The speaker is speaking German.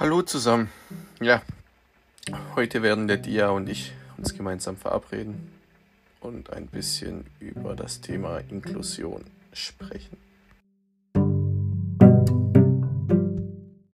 Hallo zusammen. Ja, heute werden der Dia und ich uns gemeinsam verabreden und ein bisschen über das Thema Inklusion sprechen.